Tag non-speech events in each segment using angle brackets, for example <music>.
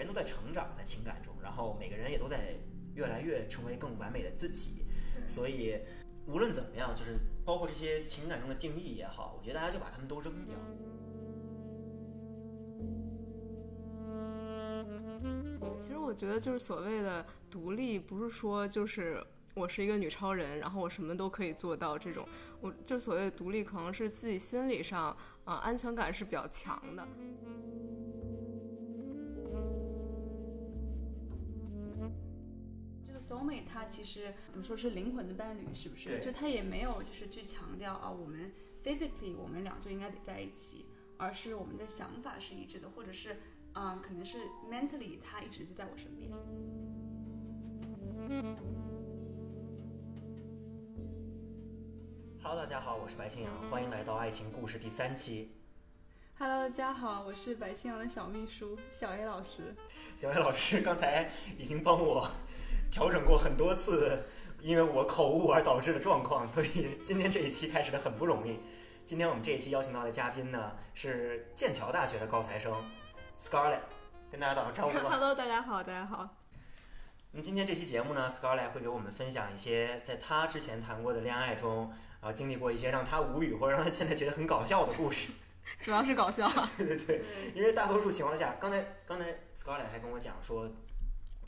人都在成长，在情感中，然后每个人也都在越来越成为更完美的自己。所以无论怎么样，就是包括这些情感中的定义也好，我觉得大家就把它们都扔掉。其实我觉得就是所谓的独立，不是说就是我是一个女超人，然后我什么都可以做到这种。我就所谓的独立，可能是自己心理上啊、安全感是比较强的。这个 soul mate 它其实怎么说是灵魂的伴侣，是不是？对就它也没有就是去强调啊，我们 physically 我们俩就应该得在一起，而是我们的想法是一致的，或者是啊、可能是 mentally 他一直就在我身边。Hello，大家好，我是白青阳，欢迎来到《爱情故事》第三期。Hello，大家好，我是白青阳的小秘书小 A 老师。小 A 老师刚才已经帮我调整过很多次，<laughs> 因为我口误而导致的状况，所以今天这一期开始的很不容易。今天我们这一期邀请到的嘉宾呢是剑桥大学的高材生 Scarlett，跟大家打个招呼吧。<laughs> Hello，大家好，大家好。那么今天这期节目呢，Scarlett 会给我们分享一些在她之前谈过的恋爱中，啊、经历过一些让她无语或者让她现在觉得很搞笑的故事。<laughs> 主要是搞笑。对对对，因为大多数情况下，刚才刚才 Scarlett 还跟我讲说，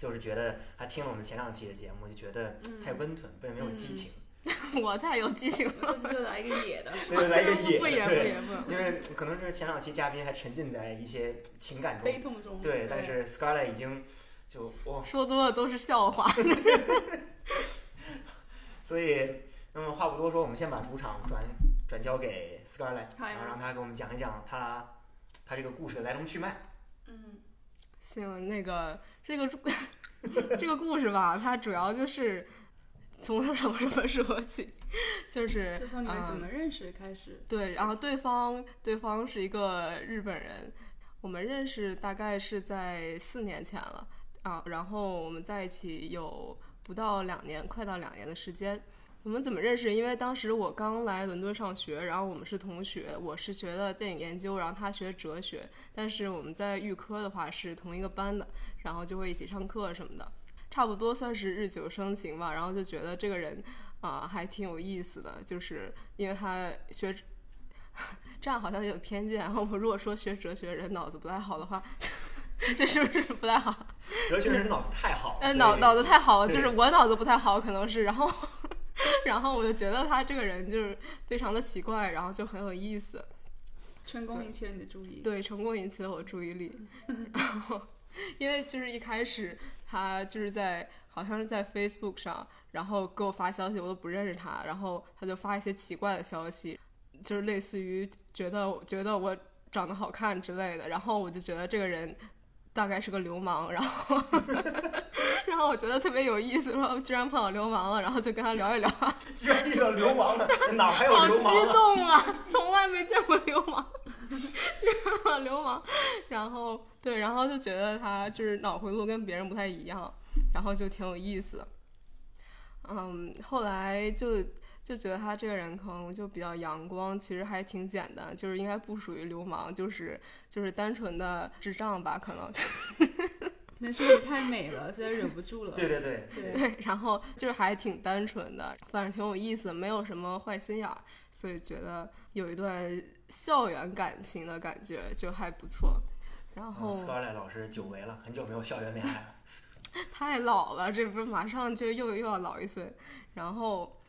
就是觉得他听了我们前两期的节目，就觉得太温吞，不没有激情，<laughs> 我太有激情了。这次就来一个野的，所以来一个野不的，因为可能是前两期嘉宾还沉浸在一些情感中，悲痛中。对，但是 Scarlett 已经就哇，说多了都是笑话。<laughs> <laughs> 所以那么话不多说，我们先把主场转转交给 Scarlett，然后让他给我们讲一讲他他这个故事的来龙去脉。嗯，行，那个这个 <laughs> 这个故事吧，它主要就是从什么什么说起，就是就从你们怎嗯么认识开始。对，然后对方对方是一个日本人，我们认识大概是在四年前了啊，然后我们在一起有不到两年，快到两年的时间。我们怎么认识？因为当时我刚来伦敦上学，然后我们是同学，我是学的电影研究，然后他学哲学，但是我们在预科的话是同一个班的，然后就会一起上课什么的，差不多算是日久生情吧。然后就觉得这个人啊、还挺有意思的，就是因为他学 <laughs> 这样好像有偏见。然后我如果说学哲学人脑子不太好的话，<laughs> 这是不是不太好？哲学人脑子太好了，呃，脑脑子太好了，就是我脑子不太好，可能是。然后，<laughs> 然后我就觉得他这个人就是非常的奇怪，然后就很有意思。成功引起了你的注意。对，成功引起了我注意力。<laughs> 然后，因为就是一开始他就是在好像是在 Facebook 上，然后给我发消息，我都不认识他，然后他就发一些奇怪的消息，就是类似于觉得觉得我长得好看之类的，然后我就觉得这个人大概是个流氓，然后然 <laughs> 后我觉得特别有意思，说居然碰到流氓了，然后就跟他聊一聊，<laughs> 居然遇到流氓了，<laughs> 哪还有好激流氓啊？动啊！从来没见过流氓，居然碰到流氓，然后对，然后就觉得他就是脑回路跟别人不太一样，然后就挺有意思。嗯，后来就就觉得他这个人可能就比较阳光，其实还挺简单，就是应该不属于流氓，就是就是单纯的智障吧，可能。可能是你太美了，所以忍不住了。对对对，对对，然后就是还挺单纯的，反正挺有意思，没有什么坏心眼儿，所以觉得有一段校园感情的感觉就还不错。然后嗯 Scarlett 老师久违了，很久没有校园恋爱了。<laughs> 太老了，这不是马上就又又要老一岁。然后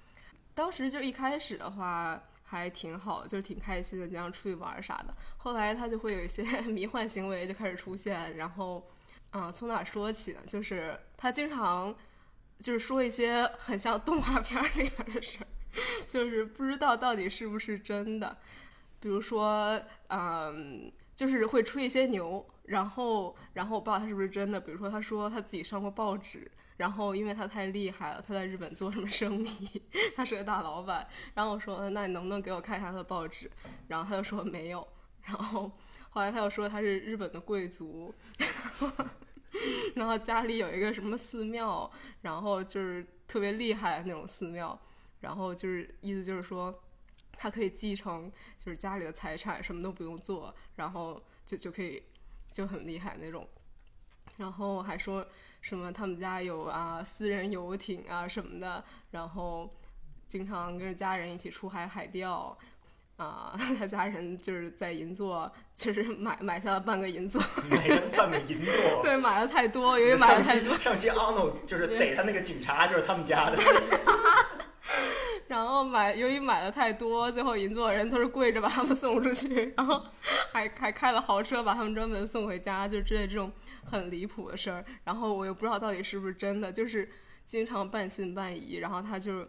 当时就一开始的话还挺好，就是挺开心的，经常出去玩啥的。后来他就会有一些 <laughs> 迷幻行为就开始出现，然后，啊、从哪说起呢？就是他经常就是说一些很像动画片里边的事儿，<laughs> 就是不知道到底是不是真的。比如说，嗯，就是会吹一些牛，然后，然后我不知道他是不是真的。比如说，他说他自己上过报纸，然后因为他太厉害了，他在日本做什么生意，<laughs> 他是个大老板。然后我说，那你能不能给我看一下他的报纸？然后他就说没有。然后后来他又说他是日本的贵族，<laughs> 然后家里有一个什么寺庙，然后就是特别厉害的那种寺庙，然后就是意思就是说。他可以继承就是家里的财产，什么都不用做，然后就就可以就很厉害那种。然后还说什么他们家有啊私人游艇啊什么的，然后经常跟着家人一起出海海钓。啊，<laughs> 他家人就是在银座，其实买买下了半个银座，<laughs> 买了半个银座。<laughs> 对，买了太多，由于买的太多。上期 Arnold 就是逮他那个警察，就是他们家的。然后买，由于买的太多，最后银座人都是跪着把他们送出去，然后还还开了豪车把他们专门送回家，就之类这种很离谱的事儿。然后我又不知道到底是不是真的，就是经常半信半疑。然后他就。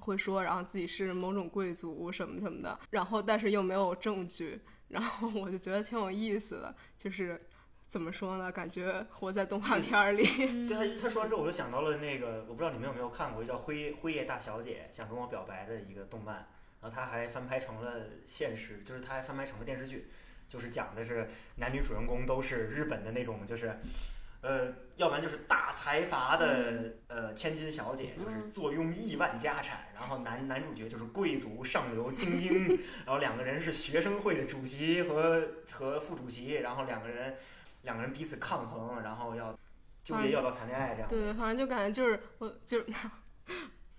会说，然后自己是某种贵族什么什么的，然后但是又没有证据，然后我就觉得挺有意思的，就是怎么说呢？感觉活在动画片里。<laughs> 对他他说完之后，我就想到了那个，我不知道你们有没有看过，叫《辉辉夜大小姐》，想跟我表白的一个动漫，然后他还翻拍成了现实，就是他还翻拍成了电视剧，就是讲的是男女主人公都是日本的那种，就是。呃，要不然就是大财阀的呃千金小姐，就是坐拥亿万家产，然后男男主角就是贵族上流精英，<laughs> 然后两个人是学生会的主席和和副主席，然后两个人两个人彼此抗衡，然后要纠结要不要谈恋爱这样。对对，反正就感觉就是我就是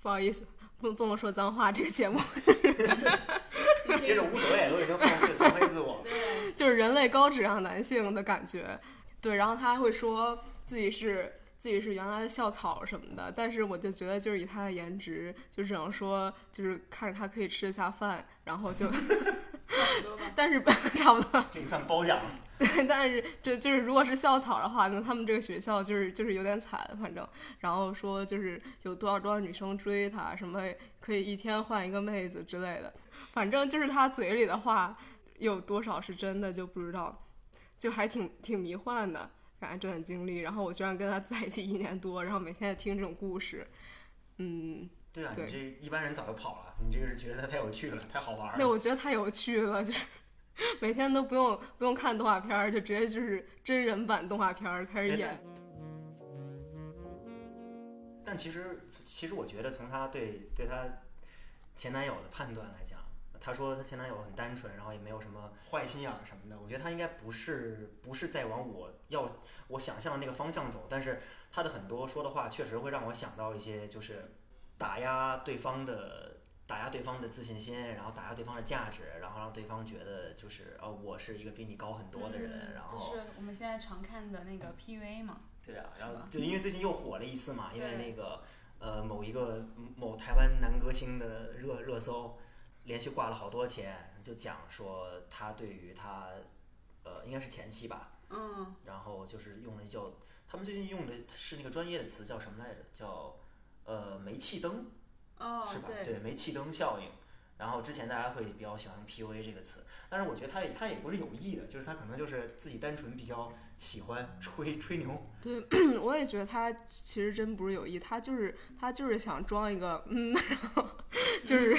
不好意思，不不能说脏话这个节目。其实无所谓，都已经放飞放飞自我。<laughs> 就是人类高质量男性的感觉。对，然后他还会说自己是自己是原来的校草什么的，但是我就觉得就是以他的颜值，就只能说就是看着他可以吃得下饭，然后就，但是差不多，<laughs> <laughs> 这算包养。对，但是这就是如果是校草的话，那他们这个学校就是就是有点惨，反正，然后说就是有多少多少女生追他，什么可以一天换一个妹子之类的，反正就是他嘴里的话有多少是真的就不知道。就还挺挺迷幻的，感觉这段经历。然后我居然跟他在一起一年多，然后每天在听这种故事，嗯，对啊，你这一般人早就跑了，你这个是觉得他太有趣了，太好玩了。对，我觉得太有趣了，就是 <laughs> 每天都不用不用看动画片儿，就直接就是真人版动画片儿开始演。但其实，其实我觉得从他对对他前男友的判断来讲。她说她前男友很单纯，然后也没有什么坏心眼儿什么的。我觉得她应该不是不是在往我要我想象的那个方向走，但是她的很多说的话确实会让我想到一些，就是打压对方的打压对方的自信心，然后打压对方的价值，然后让对方觉得就是哦我是一个比你高很多的人。然后就是我们现在常看的那个 PUA 嘛。对啊，然后就因为最近又火了一次嘛，因为那个呃某一个某台湾男歌星的热热搜。连续挂了好多天，就讲说他对于他，呃，应该是前妻吧，嗯，然后就是用了叫他们最近用的是那个专业的词叫什么来着？叫呃煤气灯，哦，是吧？对，煤气灯效应。然后之前大家会比较喜欢用 PUA 这个词，但是我觉得他也他也不是有意的，就是他可能就是自己单纯比较喜欢吹吹牛。对，<clears throat> 我也觉得他其实真不是有意，他就是他就是想装一个嗯，然后就是，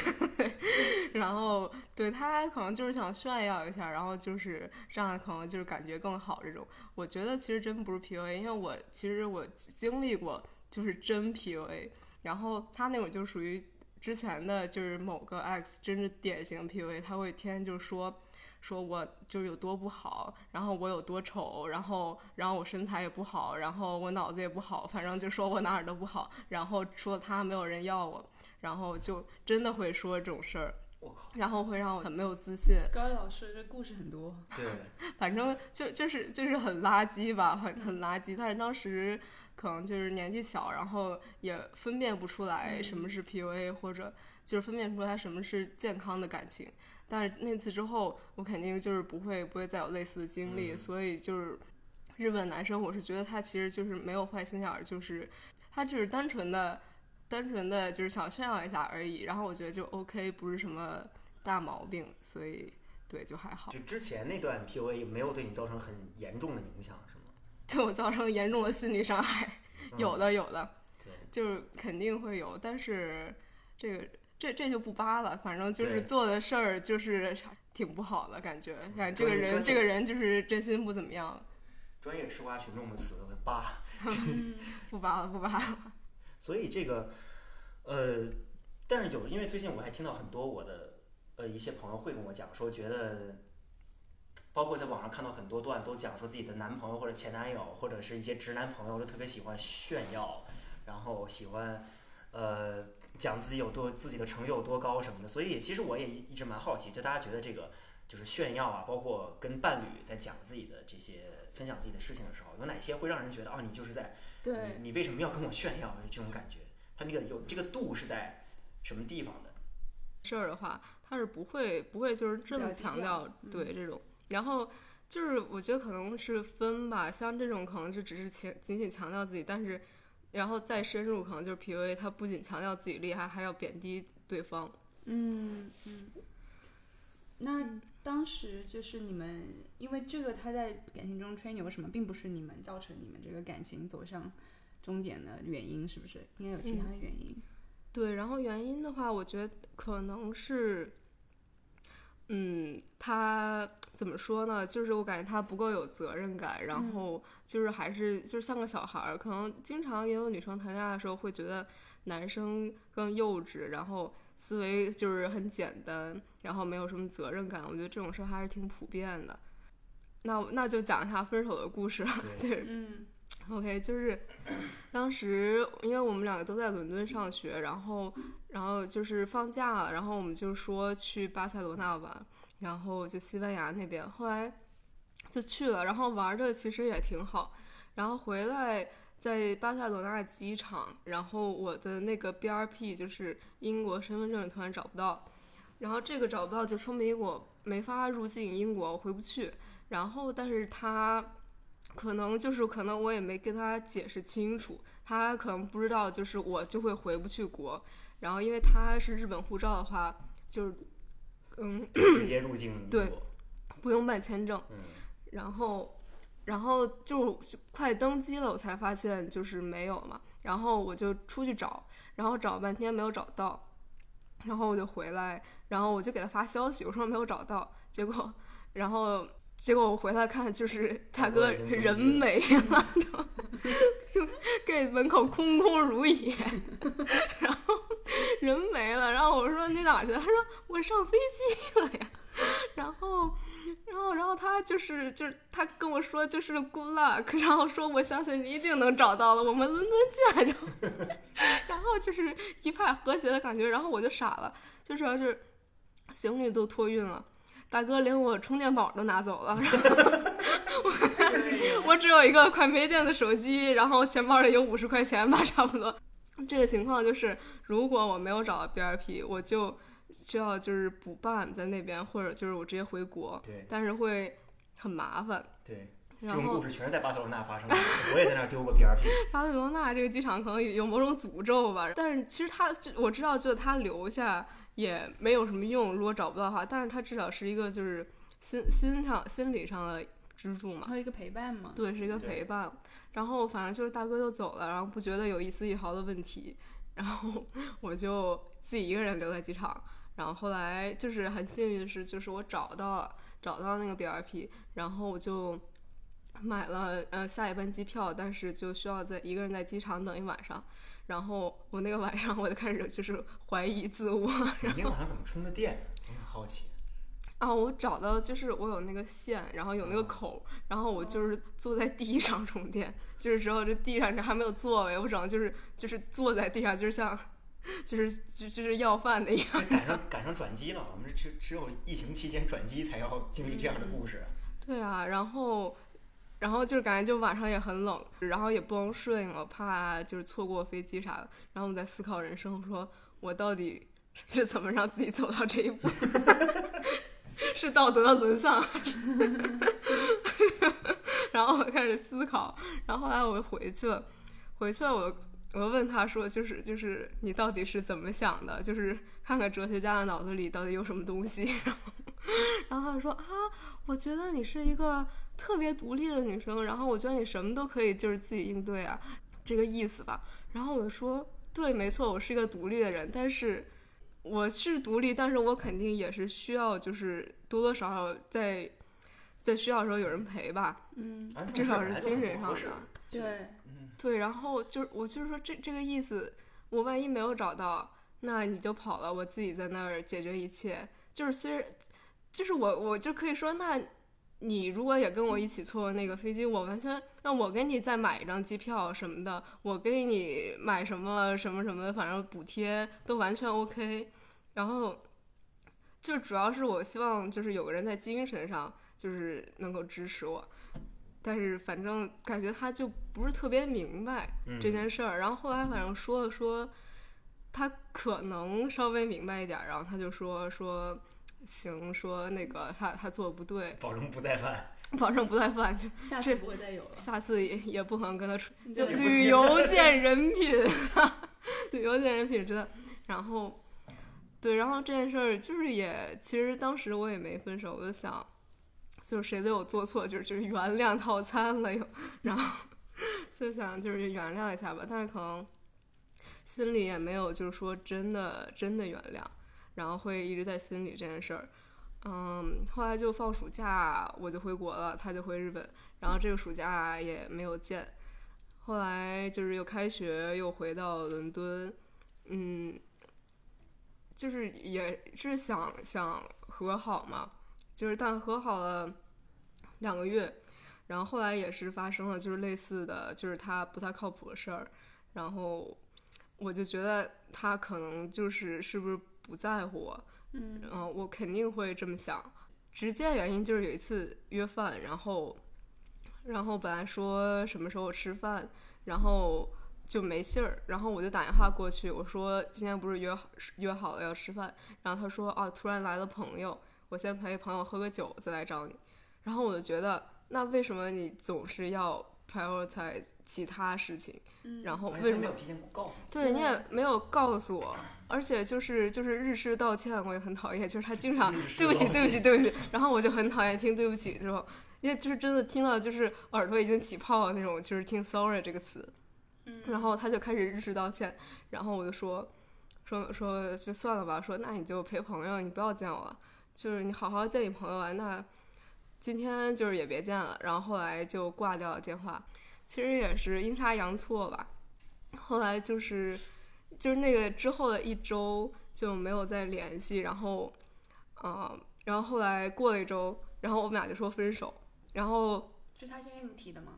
对他可能就是想炫耀一下，然后就是这样可能就是感觉更好这种。我觉得其实真不是 PUA，因为我其实我经历过就是真 PUA，然后他那种就属于。之前的就是某个 X，真是典型 PUA，他会天天就说，说我就是有多不好，然后我有多丑，然后然后我身材也不好，然后我脑子也不好，反正就说我哪儿都不好，然后说他没有人要我，然后就真的会说这种事儿，我靠，然后会让我很没有自信。Sky 老师这故事很多，对，<laughs> 反正就就是就是很垃圾吧，很很垃圾，但是当时。可能就是年纪小，然后也分辨不出来什么是 PUA，或者就是分辨不出来什么是健康的感情。但是那次之后，我肯定就是不会不会再有类似的经历。所以就是日本男生，我是觉得他其实就是没有坏心眼儿，就是他就是单纯的、单纯的就是想炫耀一下而已。然后我觉得就 OK，不是什么大毛病，所以对就还好。就之前那段 PUA 没有对你造成很严重的影响，是吗？<laughs> 对我造成严重的心理伤害，有的有的，对，就是肯定会有，但是这个这这就不扒了，反正就是做的事儿就是挺不好的感觉，看这个人这个人就是真心不怎么样。专业吃瓜群众的词扒，<laughs> <laughs> 不扒了不扒了。所以这个呃，但是有，因为最近我还听到很多我的呃一些朋友会跟我讲说，觉得。包括在网上看到很多段都讲说自己的男朋友或者前男友或者是一些直男朋友都特别喜欢炫耀，然后喜欢呃讲自己有多自己的成就有多高什么的。所以其实我也一直蛮好奇，就大家觉得这个就是炫耀啊，包括跟伴侣在讲自己的这些分享自己的事情的时候，有哪些会让人觉得啊你就是在对，你你为什么要跟我炫耀？就这种感觉，他那个有这个度是在什么地方的？事儿的话，他是不会不会就是这么强调嗯对这种，然后就是我觉得可能是分吧，像这种可能就只是强仅仅强调自己，但是然后再深入，可能就是 PUA，他不仅强调自己厉害，还要贬低对方。嗯嗯。那当时就是你们，因为这个他在感情中吹牛什么，并不是你们造成你们这个感情走向终点的原因，是不是？应该有其他的原因。对，然后原因的话，我觉得可能是，嗯，他怎么说呢？就是我感觉他不够有责任感，然嗯后就是还是就是像个小孩儿，可能经常也有女生谈恋爱的时候会觉得男生更幼稚，然后思维就是很简单，然后没有什么责任感。我觉得这种事儿还是挺普遍的。那那就讲一下分手的故事就是 <laughs> 嗯 OK，就是 <coughs> 当时因为我们两个都在伦敦上学，然后然后就是放假了，然后我们就说去巴塞罗那玩，然后就西班牙那边，后来就去了，然后玩的其实也挺好，然后回来在巴塞罗那机场，然后我的那个 BRP 就是英国身份证突然找不到，然后这个找不到就说明我没法入境英国，我回不去，然后但是他。可能就是可能我也没跟他解释清楚，他可能不知道，就是我就会回不去国。然后因为他是日本护照的话，就是嗯直接入境对不用办签证。嗯，然后然后就快登机了，我才发现就是没有嘛。然后我就出去找，然后找半天没有找到，然后我就回来，然后我就给他发消息，我说没有找到，结果然后。结果我回来看，就是大哥人没了，就 gate 门口空空如也，然后人没了。然后我说你哪儿去了？他说我上飞机了呀。然后，然后，然后他就是就是他跟我说就是 good luck，然后说我相信你一定能找到了，我们伦敦见。然后，然后就是一派和谐的感觉。然后我就傻了，就主要是行李都托运了。大哥连我充电宝都拿走了，<laughs> 我只有一个快没电的手机，然后钱包里有五十块钱吧，差不多。这个情况就是，如果我没有找到 BRP，我就需要就是补办在那边，或者就是我直接回国，对但是会很麻烦。对，这种故事全是在巴塞罗那发生的，我也在那儿丢过 BRP。巴塞罗那这个机场可能有某种诅咒吧，但是其实他我知道，就是他留下也没有什么用，如果找不到的话，但是他至少是一个就是心心上心理上的支柱嘛。还有一个陪伴嘛。对，是一个陪伴。然后反正就是大哥就走了，然后不觉得有一丝一毫的问题，然后 <laughs> 我就自己一个人留在机场。然后后来就是很幸运的是，就是我找到了找到那个 BRP，然后我就买了呃下一班机票，但是就需要在一个人在机场等一晚上。然后我那个晚上我就开始就是怀疑自我，你那晚上怎么充的电？我很好奇。啊，我找到就是我有那个线，然后有那个口，然后我就是坐在地上充电，就是之后这地上这还没有座位，我只能就是就是坐在地上，就是像就是就就是要饭的一样。赶上赶上转机了，我们只只有疫情期间转机才要经历这样的故事。对啊，然后然后就是感觉就晚上也很冷，然后也不能睡了，怕就是错过飞机啥的。然后我在思考人生，说我到底是怎么让自己走到这一步？<laughs> 是道德的沦丧？<laughs> 然后我开始思考，然后后来我回去了，回去了我我就问他说，就是就是你到底是怎么想的？就是看看哲学家的脑子里到底有什么东西。<laughs> 然后然后他就说啊，我觉得你是一个特别独立的女生，然后我觉得你什么都可以就是自己应对啊，这个意思吧。然后我就说，对，没错，我是一个独立的人，但是我是独立，但是我肯定也是需要就是多多少少在在需要的时候有人陪吧，嗯，至少是精神上的。对，嗯，对，然后就是我就是说这这个意思，我万一没有找到，那你就跑了，我自己在那儿解决一切。就是虽然，就是我我就可以说，那你如果也跟我一起坐那个飞机，我完全那我给你再买一张机票什么的，我给你买什么什么什么，反正补贴都完全 OK。然后就主要是我希望就是有个人在精神上就是能够支持我，但是反正感觉他就不是特别明白嗯这件事儿。然后后来反正说了说，他可能稍微明白一点儿，然后他就说说。行，说那个他他做的不对，保证不再犯。<laughs> 保证不再犯，就下次不会再有了。下次也也不可能跟他出，就旅游 <laughs> 见人品，旅游见人品真的。然后，对，然后这件事儿就是也，其实当时我也没分手，我就想，就是谁都有做错，就是就是原谅套餐了又，然后就想就是原谅一下吧，但是可能心里也没有就是说真的真的原谅，然后会一直在心里这件事儿。嗯，后来就放暑假，我就回国了，他就回日本，然后这个暑假也没有见。后来就是又开学，又回到伦敦，嗯，就是也是想想和好嘛，就是但和好了两个月，然后后来也是发生了就是类似的就是他不太靠谱的事儿，然后我就觉得他可能就是是不是不在乎我，嗯嗯，我肯定会这么想。直接原因就是有一次约饭，然后，然后本来说什么时候吃饭，然后就没信儿，然后我就打电话过去，我说今天不是约约好了要吃饭，然后他说啊，突然来了朋友，我先陪朋友喝个酒再来找你，然后我就觉得那为什么你总是要 prioritize 其他事情，嗯？然后为什么没有提前告诉我。对你也没有告诉我，而且就是就是日式道歉，我也很讨厌，就是他经常对不起对不起对不起，然后我就很讨厌听对不起之后，因为就是真的听到就是耳朵已经起泡了那种，就是听 sorry 这个词，嗯。然后他就开始日式道歉，然后我就说说说就算了吧，说那你就陪朋友，你不要见我了，就是你好好见你朋友啊，那今天就是也别见了，然后后来就挂掉了电话，其实也是阴差阳错吧，后来就是就是那个之后的一周就没有再联系，然后嗯、然后后来过了一周，然后我们俩就说分手，然后。是他先跟你提的吗？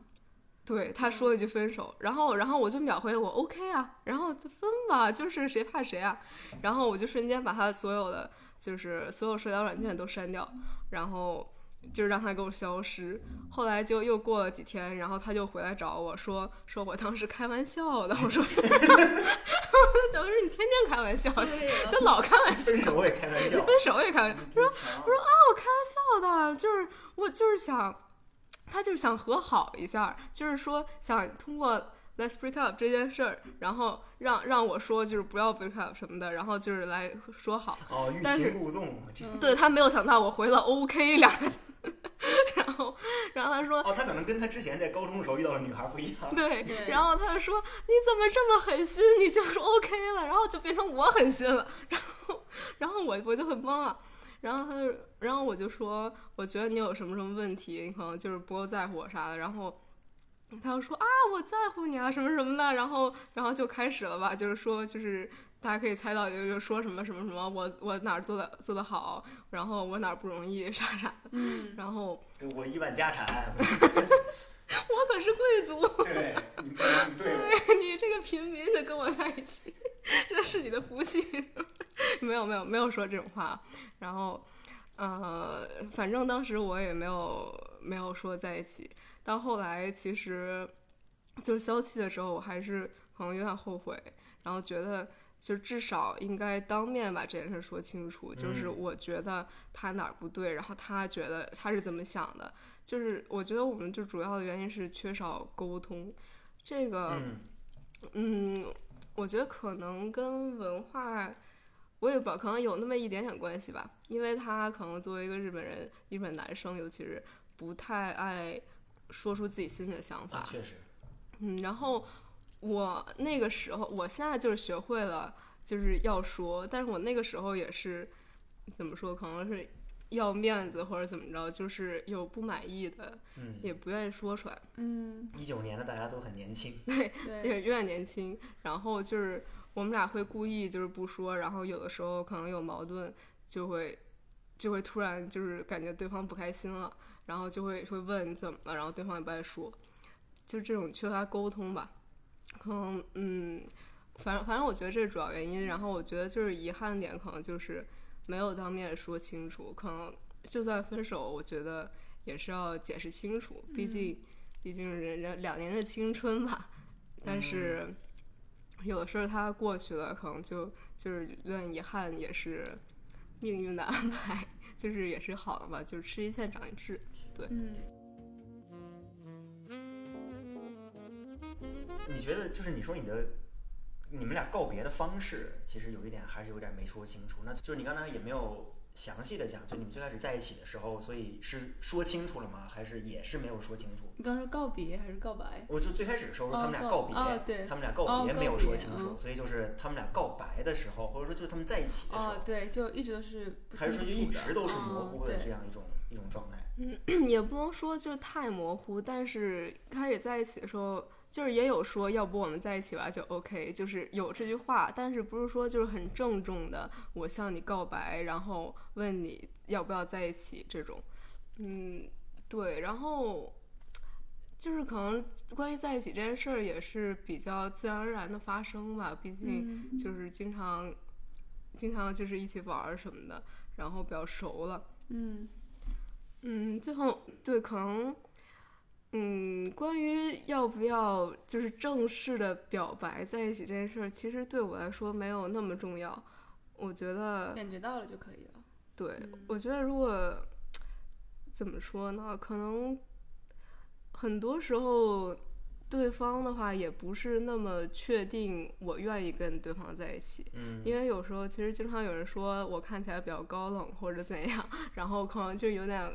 对，他说了一句分手，然后然后我就秒回我 OK 啊，然后就分吧，就是谁怕谁啊，然后我就瞬间把他所有的就是所有社交软件都删掉，然后就让他给我消失。后来就又过了几天，然后他就回来找我说说我当时开玩笑的，我说等于你天天开玩笑，他老开玩笑，分手也开玩笑，分手也开玩笑。真强。我开玩笑的，就是我就是想，他就是想和好一下，就是说想通过 let's break up 这件事儿，然后让让我说就是不要 break up 什么的，然后就是来说好。哦，欲但是擒故纵，对他没有想到我回了 OK 两个字，<laughs> 然后然后他说哦，他可能跟他之前在高中的时候遇到的女孩不一样。对，然后他就说你怎么这么狠心，你就是 OK 了，然后就变成我狠心了，<laughs> 然后然后我我就很懵啊，然后他就然后我就说我觉得你有什么什么问题，你可能就是不够在乎我啥的，然后。他就说啊，我在乎你啊，什么什么的，然后，然后就开始了吧，就是说，就是大家可以猜到，就是说什么什么什么，我我哪儿做的做的好，然后我哪儿不容易，<laughs> 啥啥的，嗯，然后我亿万家产，<laughs> 我可是贵族，对，你不能对。你这个平民的跟我在一起，那是你的福气。<laughs> 没有没有没有说这种话，然后，呃，反正当时我也没有没有说在一起。到后来其实就是消气的时候，我还是可能有点后悔，然后觉得就至少应该当面把这件事说清楚。就是嗯我觉得他哪儿不对，然后他觉得他是怎么想的。就是我觉得我们就主要的原因是缺少沟通，这个。嗯，嗯，我觉得可能跟文化，我也不知道，可能有那么一点点关系吧。因为他可能作为一个日本人，日本男生尤其是不太爱说出自己心里的想法。啊，确实，嗯，然后我那个时候，我现在就是学会了，就是要说，但是我那个时候也是怎么说，可能是要面子或者怎么着，就是有不满意的，嗯，也不愿意说出来。嗯，一九年的大家都很年轻，对，也有点年轻，然后就是我们俩会故意就是不说，然后有的时候可能有矛盾就会就会突然就是感觉对方不开心了，然后就会会问怎么了，然后对方也不爱说，就这种缺乏沟通吧。可能嗯，反正反正我觉得这是主要原因。然后我觉得就是遗憾点，可能就是没有当面说清楚。可能就算分手，我觉得也是要解释清楚，毕竟毕竟人家两年的青春吧。但是有的事儿它过去了，可能就就是有点遗憾，也是命运的安排，<laughs> 就是也是好的吧，就是吃一堑长一智。嗯，你觉得就是你说你的你们俩告别的方式，其实有一点还是有点没说清楚。那就是你刚才也没有详细的讲，就你们最开始在一起的时候，所以是说清楚了吗？还是也是没有说清楚？你刚说告别还是告白？我就最开始的时候他们俩告告别，哦对他们俩告哦别没有说清楚，嗯所以就是他们俩告白的时候，或者说就是他们在一起的时候，哦，对，就一直都是不还是说就一直都是模糊的这样一种、一种状态？<clears throat> 也不能说就是太模糊，但是开始在一起的时候，就是也有说要不我们在一起吧，就 OK，就是有这句话，但是不是说就是很郑重的我向你告白，然后问你要不要在一起这种，嗯，对，然后就是可能关于在一起这件事儿也是比较自然而然的发生吧，毕竟嗯就是经常经常就是一起玩儿什么的，然后比较熟了。嗯嗯，最后对，可能，嗯，关于要不要就是正式的表白在一起这件事儿，其实对我来说没有那么重要。我觉得，感觉到了就可以了。对，嗯我觉得如果怎么说呢，可能很多时候对方的话也不是那么确定我愿意跟对方在一起。嗯，因为有时候其实经常有人说我看起来比较高冷或者怎样，然后可能就有点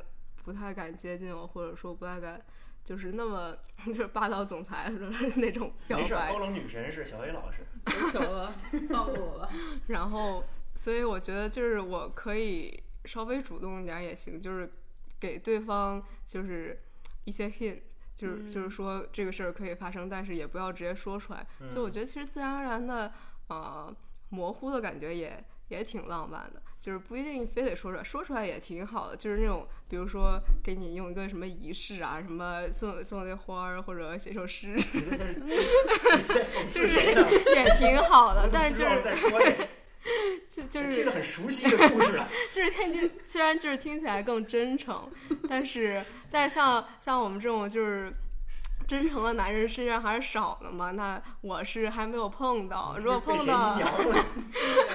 不太敢接近我，或者说不太敢，就是那么 <laughs> 就是霸道总裁的那种表没事高。冷女神是小 A 老师。<laughs> 求求了，放过我吧。然后，所以我觉得就是我可以稍微主动一点也行，就是给对方就是一些 hint。就是嗯就是说这个事儿可以发生，但是也不要直接说出来。就我嗯觉得其实自然而然的，呃，模糊的感觉也也挺浪漫的，就是不一定非得说出来，说出来也挺好的。就是那种比如说给你用一个什么仪式啊，什么送送那花儿或者写首诗，就是这是 <laughs> 你在讽刺谁呢？也挺好的但是就是？<laughs> 就就听是着很熟悉的故事啊。<laughs> 就是听听，虽然就是听起来更真诚，但是但是像像我们这种就是真诚的男人身上还是少的嘛。那我是还没有碰到，如果碰到阴，阳了？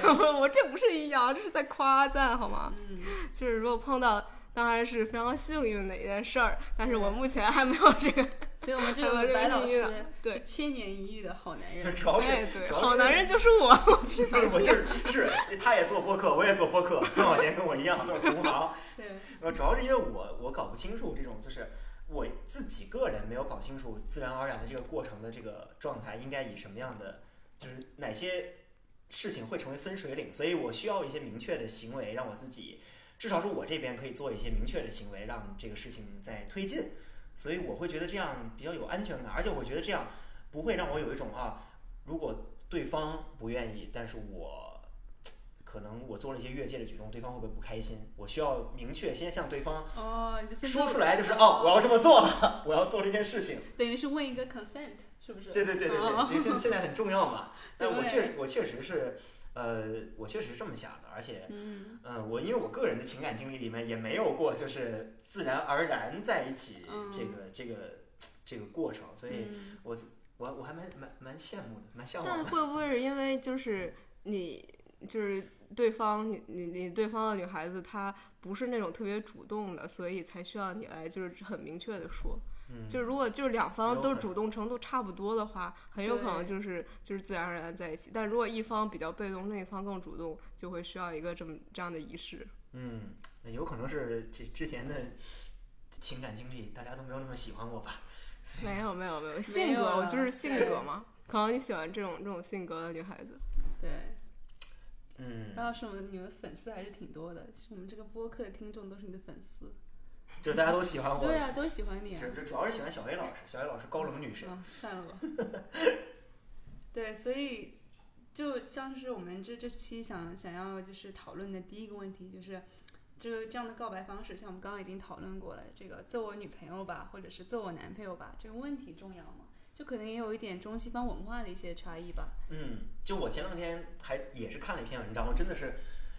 我 <laughs> 我这不是阴阳，这是在夸赞好吗？嗯，就是如果碰到，当然是非常幸运的一件事儿，但是我目前还没有这个，<laughs> 所以我们这个个白老师对千年一遇的好男人。<laughs> 主要是哎对，好男人就是我，我去不是我就是是，他也做播客，我也做播客，曾小贤跟我一样都是同行。对，呃，主要是因为我我搞不清楚这种，就是我自己个人没有搞清楚自然而然的这个过程的这个状态应该以什么样的，就是哪些事情会成为分水岭，所以我需要一些明确的行为，让我自己至少是我这边可以做一些明确的行为，让这个事情在推进。所以我会觉得这样比较有安全感，而且我觉得这样不会让我有一种啊，如果对方不愿意，但是我可能我做了一些越界的举动，对方会不会不开心？我需要明确先向对方哦，说出来，就是哦，我要这么做了，我要做这件事情。等于是问一个 consent，是不是？对对对对哦对，这现现在很重要嘛。<laughs> 但我确实我确实是，呃，我确实是这么想的，而且，嗯嗯、我因为我个人的情感经历里面也没有过就是自然而然在一起嗯这个、这个这个过程，所以嗯我我我还蛮蛮蛮羡慕的，蛮向但往的。会不会是因为就是你就是对方你你你对方的女孩子她不是那种特别主动的，所以才需要你来就是很明确的说，嗯，就是如果就是两方都主动程度差不多的话，很有可能就是就是自然而然在一起。但如果一方比较被动，另一方更主动，就会需要一个这么这样的仪式。嗯，有可能是这之前的情感经历，大家都没有那么喜欢我吧。没有没有没有性格，我就是性格嘛。可能你喜欢这种这种性格的女孩子。对，嗯，白老师，我们你们粉丝还是挺多的，其实我们这个播客的听众都是你的粉丝。就是大家都喜欢我。对啊，都喜欢你啊。这这主要是喜欢小 A 老师，小 A 老师高冷女神。嗯，算了吧。<laughs> 对，所以就像是我们这这期想想要就是讨论的第一个问题，就是这个这样的告白方式，像我们刚刚已经讨论过了，这个做我女朋友吧，或者是做我男朋友吧，这个问题重要吗？就可能也有一点中西方文化的一些差异吧。嗯，就我前两天还也是看了一篇文章，我真的是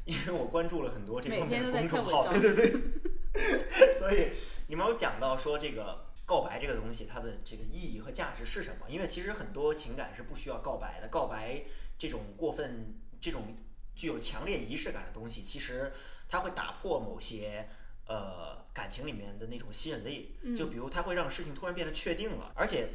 因为我关注了很多这方面的公众号，对对对，<laughs> 所以你们有讲到说这个告白这个东西它的这个意义和价值是什么？因为其实很多情感是不需要告白的，告白这种过分、这种具有强烈仪式感的东西，其实它会打破某些。呃，感情里面的那种吸引力，就比如它会让事情突然变得确定了，而且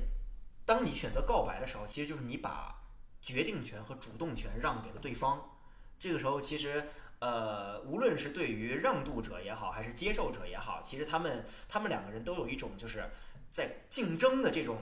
当你选择告白的时候，其实就是你把决定权和主动权让给了对方。这个时候，其实呃，无论是对于让渡者也好，还是接受者也好，其实他们他们两个人都有一种就是在竞争的这种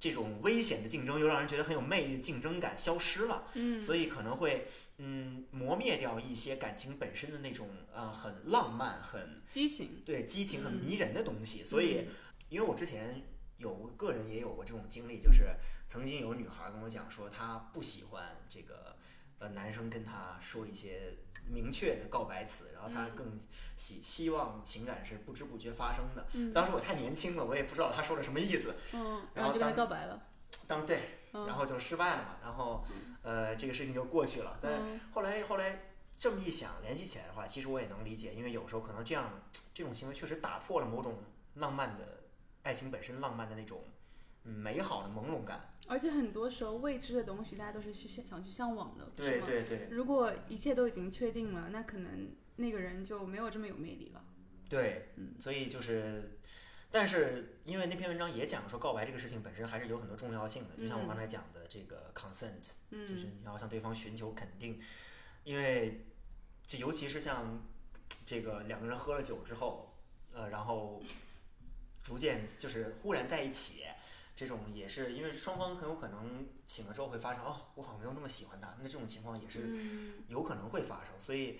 这种危险的竞争，又让人觉得很有魅力的竞争感消失了。嗯，所以可能会。嗯，磨灭掉一些感情本身的那种呃很浪漫、很激情，对激情很迷人的东西。所以，因为我之前有个人也有过这种经历，就是曾经有女孩跟我讲说，她不喜欢这个呃男生跟她说一些明确的告白词，然后她更希希望情感是不知不觉发生的。当时我太年轻了，我也不知道她说的什么意思。嗯，然后就跟他告白了。当对。然后就失败了嘛，然后，呃，这个事情就过去了。但后来后来这么一想，联系起来的话，其实我也能理解，因为有时候可能这样这种行为确实打破了某种浪漫的爱情本身浪漫的那种美好的朦胧感。而且很多时候未知的东西，大家都是去想去向往的，对对对。如果一切都已经确定了，那可能那个人就没有这么有魅力了。对，嗯，所以就是。但是，因为那篇文章也讲说，告白这个事情本身还是有很多重要性的。就像我刚才讲的这个 consent，就是你要向对方寻求肯定。因为，这尤其是像这个两个人喝了酒之后，呃，然后逐渐就是忽然在一起，这种也是因为双方很有可能醒了之后会发生哦，我好像没有那么喜欢他。那这种情况也是有可能会发生。所以，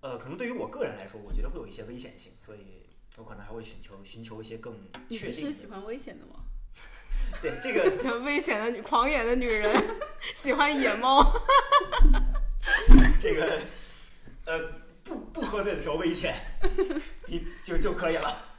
呃，可能对于我个人来说，我觉得会有一些危险性。所以。我可能还会寻求寻求一些更确定。你是喜欢危险的吗？<laughs> 对这个 <laughs> 危险的女狂野的女人 <laughs> 喜欢野猫。这个呃，不不喝醉的时候危险，你就就可以了。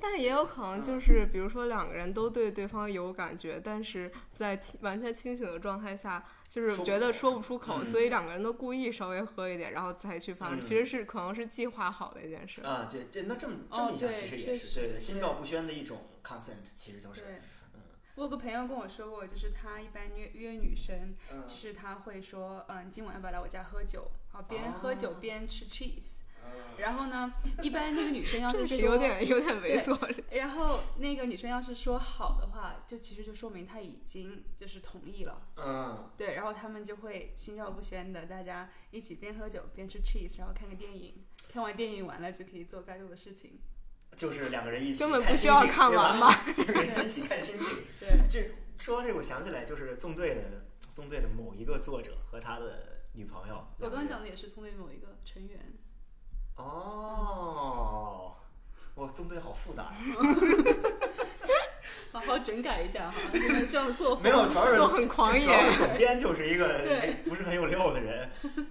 但也有可能就是，比如说两个人都对对方有感觉，但是在完全清醒的状态下。就是觉得说不出口，所以两个人都故意稍微喝一点，然后再去发生。其实是可能是计划好的一件事。啊，这，这那这么这么一下，其实也是对心照不宣的一种 consent，其实就是。嗯，我有个朋友跟我说过，就是他一般约约女生，就是他会说，嗯，今晚要不要来我家喝酒？好，边喝酒边吃 cheese。然后呢，一般那个女生要是说有点有点猥琐，然后那个女生要是说好的话，就其实就说明她已经就是同意了。嗯，对，然后他们就会心照不宣的，大家一起边喝酒边吃 cheese，然后看个电影，看完电影完了就可以做该做的事情。就是两个人一起根本不需要看完嘛对？一起看心情。对，这说到这，我想起来就是纵队的纵队的某一个作者和他的女朋友。我刚刚讲的也是纵队某一个成员。哦，哇，纵队好复杂呀！<laughs> 好好整改一下哈，<laughs> 这样做没有，<laughs> 主要是很狂野。总编就是一个不是很有料的人，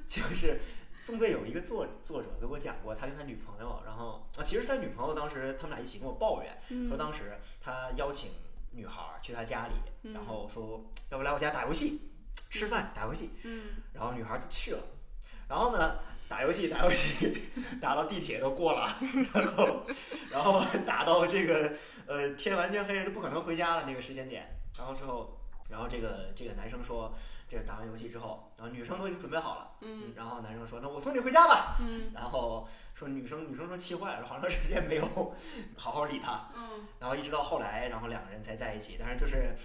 就是纵队有一个作作者给我讲过，他跟他女朋友，然后啊，其实他女朋友当时他们俩一起跟我抱怨，说当时他邀请女孩去他家里，然后说要不来我家打游戏、吃饭、打游戏，嗯，然后女孩就去了，然后呢？打游戏，打游戏，<laughs> 打到地铁都过了，<laughs> 然后，然后打到这个呃天完全黑了，就不可能回家了那个时间点。然后之后，然后这个这个男生说，这个打完游戏之后，然后女生都已经准备好了，嗯，然后男生说，那我送你回家吧，嗯，然后说女生女生说气坏了，好长时间没有 <laughs> 好好理他，嗯，然后一直到后来，然后两个人才在一起，但是就是。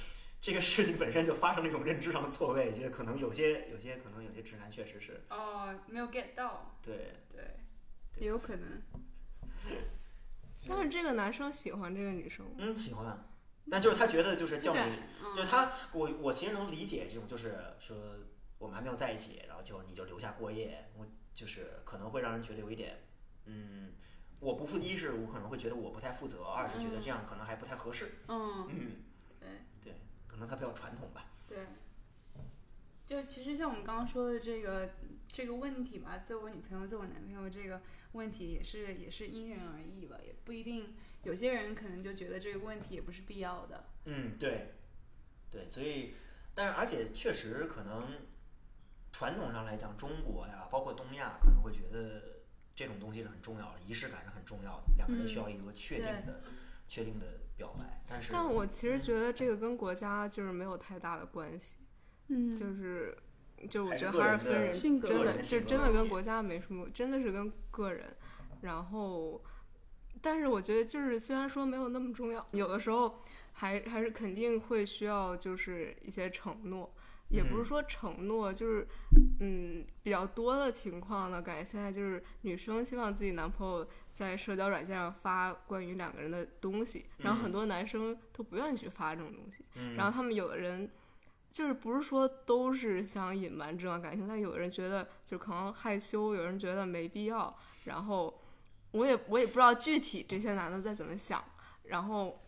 这个事情本身就发生了一种认知上的错位，觉得可能有些有些可能有些直男确实是哦，没有 get 到，对对，也有可能。<laughs> 但是这个男生喜欢这个女生，嗯，喜欢，但就是他觉得就是教育，就是他，我我其实能理解这种，就是说我们还没有在一起，然后就你就留下过夜，我就是可能会让人觉得有一点，嗯，我不负一是我可能会觉得我不太负责，二是觉得这样可能还不太合适，嗯。嗯，对。可能他比较传统吧。对，就其实像我们刚刚说的这个这个问题吧，做我女朋友、做我男朋友这个问题也是也是因人而异吧，也不一定。有些人可能就觉得这个问题也不是必要的。嗯，对，对，所以，但是而且确实可能传统上来讲，中国呀，包括东亚，可能会觉得这种东西是很重要的，仪式感是很重要的，两个人需要一个确定的、确定的表白。但是，但我其实觉得这个跟国家就是没有太大的关系，嗯就是就我觉得还是分人，性格真的就真的跟国家没什么，真的是跟个人。然后，但是我觉得就是虽然说没有那么重要，有的时候还还是肯定会需要就是一些承诺，也不是嗯说承诺，就是嗯比较多的情况呢，感觉现在就是女生希望自己男朋友在社交软件上发关于两个人的东西，然后很嗯多男生都不愿意去发这种东西。嗯，然后他们有的人就是不是说都是想隐瞒这段感情，但有的人觉得就可能害羞，有人觉得没必要。然后我也我也不知道具体这些男的在怎么想，然后